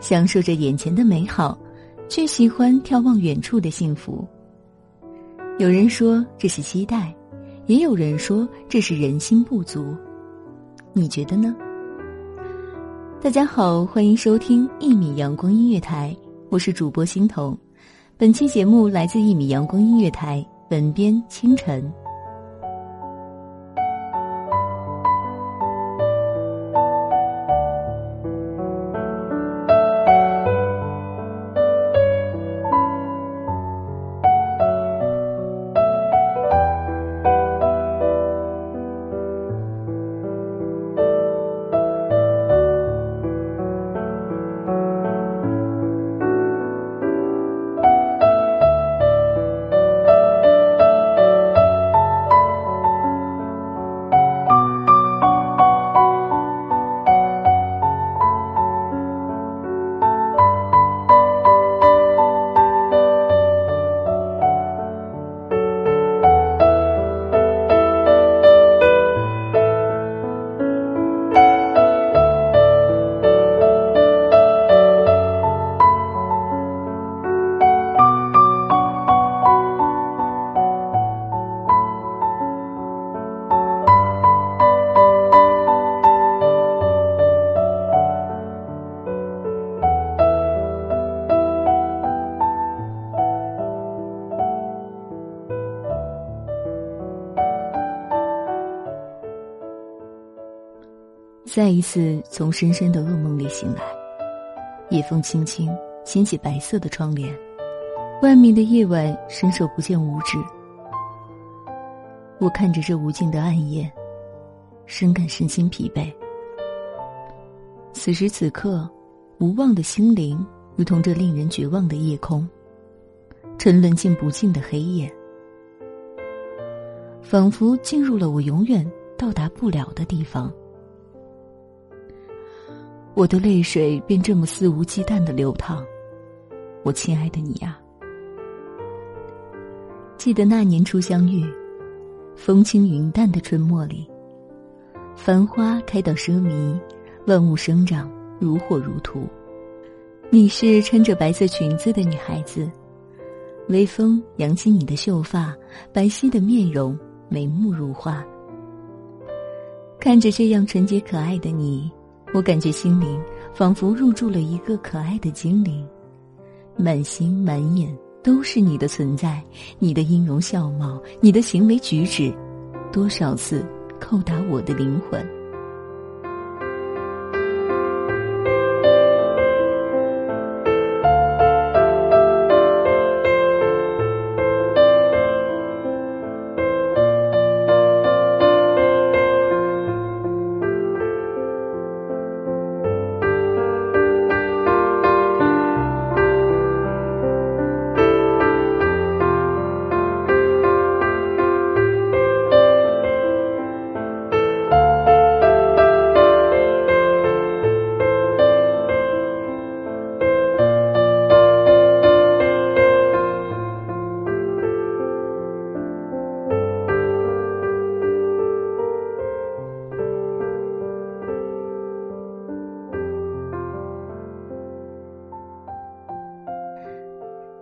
享受着眼前的美好，却喜欢眺望远处的幸福。有人说这是期待，也有人说这是人心不足。你觉得呢？大家好，欢迎收听一米阳光音乐台，我是主播欣桐。本期节目来自一米阳光音乐台，本编清晨。再一次从深深的噩梦里醒来，夜风轻轻掀起白色的窗帘，外面的夜晚伸手不见五指。我看着这无尽的暗夜，深感身心疲惫。此时此刻，无望的心灵如同这令人绝望的夜空，沉沦进不尽的黑夜，仿佛进入了我永远到达不了的地方。我的泪水便这么肆无忌惮的流淌，我亲爱的你呀！记得那年初相遇，风轻云淡的春末里，繁花开到奢靡，万物生长如火如荼。你是穿着白色裙子的女孩子，微风扬起你的秀发，白皙的面容，眉目如画。看着这样纯洁可爱的你。我感觉心灵仿佛入住了一个可爱的精灵，满心满眼都是你的存在，你的音容笑貌，你的行为举止，多少次叩打我的灵魂。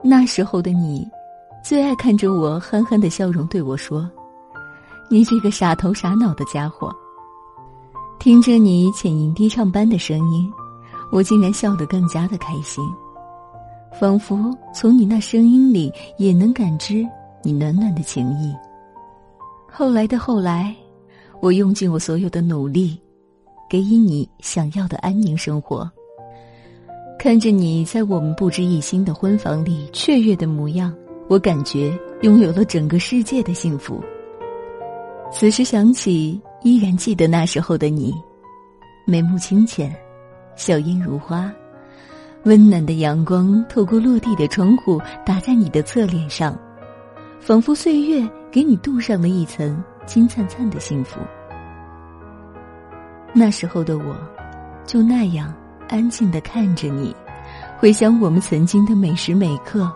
那时候的你，最爱看着我憨憨的笑容对我说：“你这个傻头傻脑的家伙。”听着你浅吟低唱般的声音，我竟然笑得更加的开心，仿佛从你那声音里也能感知你暖暖的情意。后来的后来，我用尽我所有的努力，给予你想要的安宁生活。看着你在我们不知一心的婚房里雀跃的模样，我感觉拥有了整个世界的幸福。此时想起。依然记得那时候的你，眉目清浅，笑靥如花，温暖的阳光透过落地的窗户打在你的侧脸上，仿佛岁月给你镀上了一层金灿灿的幸福。那时候的我，就那样安静的看着你，回想我们曾经的每时每刻，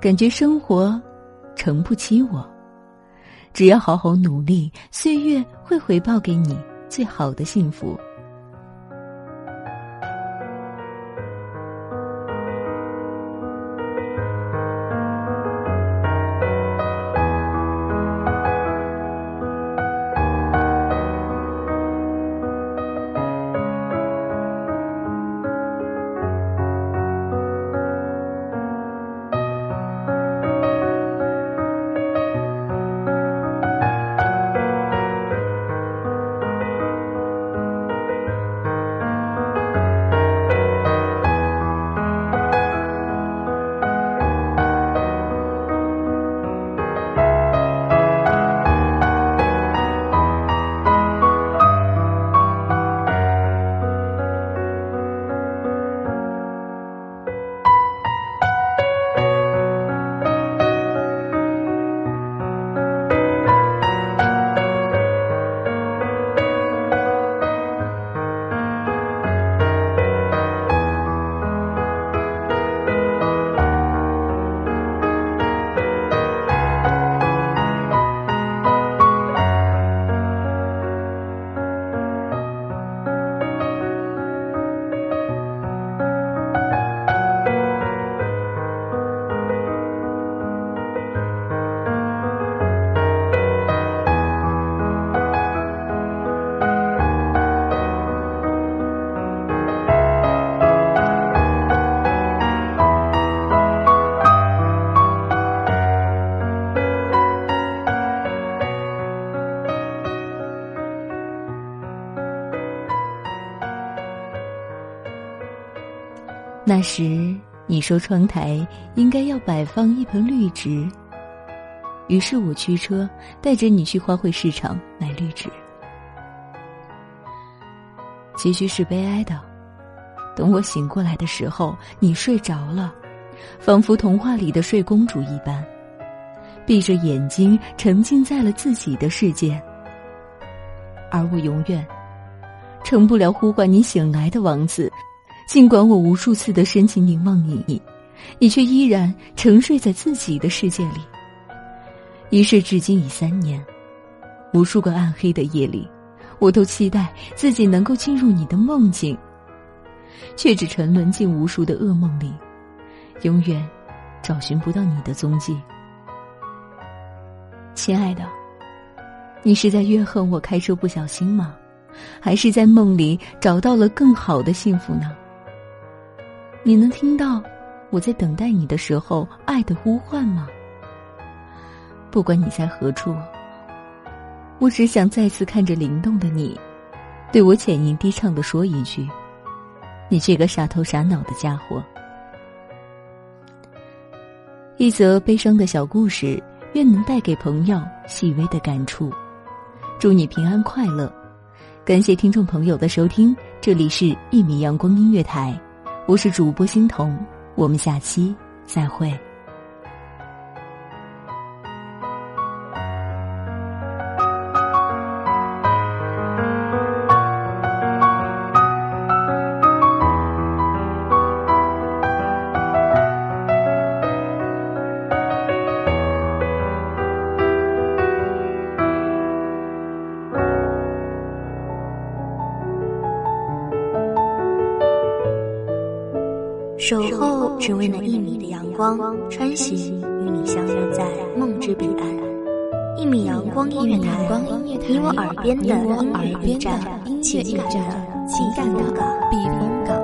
感觉生活承不起我。只要好好努力，岁月会回报给你最好的幸福。那时你说窗台应该要摆放一盆绿植，于是我驱车带着你去花卉市场买绿植。结局是悲哀的，等我醒过来的时候，你睡着了，仿佛童话里的睡公主一般，闭着眼睛沉浸在了自己的世界，而我永远成不了呼唤你醒来的王子。尽管我无数次的深情凝望你，你却依然沉睡在自己的世界里。一睡至今已三年，无数个暗黑的夜里，我都期待自己能够进入你的梦境，却只沉沦进无数的噩梦里，永远找寻不到你的踪迹。亲爱的，你是在怨恨我开车不小心吗？还是在梦里找到了更好的幸福呢？你能听到我在等待你的时候爱的呼唤吗？不管你在何处，我只想再次看着灵动的你，对我浅吟低唱的说一句：“你这个傻头傻脑的家伙。”一则悲伤的小故事，愿能带给朋友细微的感触。祝你平安快乐！感谢听众朋友的收听，这里是《一米阳光音乐台》。我是主播欣桐，我们下期再会。守候只为那一米的阳光，穿行与你相约在梦之彼岸。一米阳光音乐台，你我耳边的音乐驿站，情感的情感的避风港。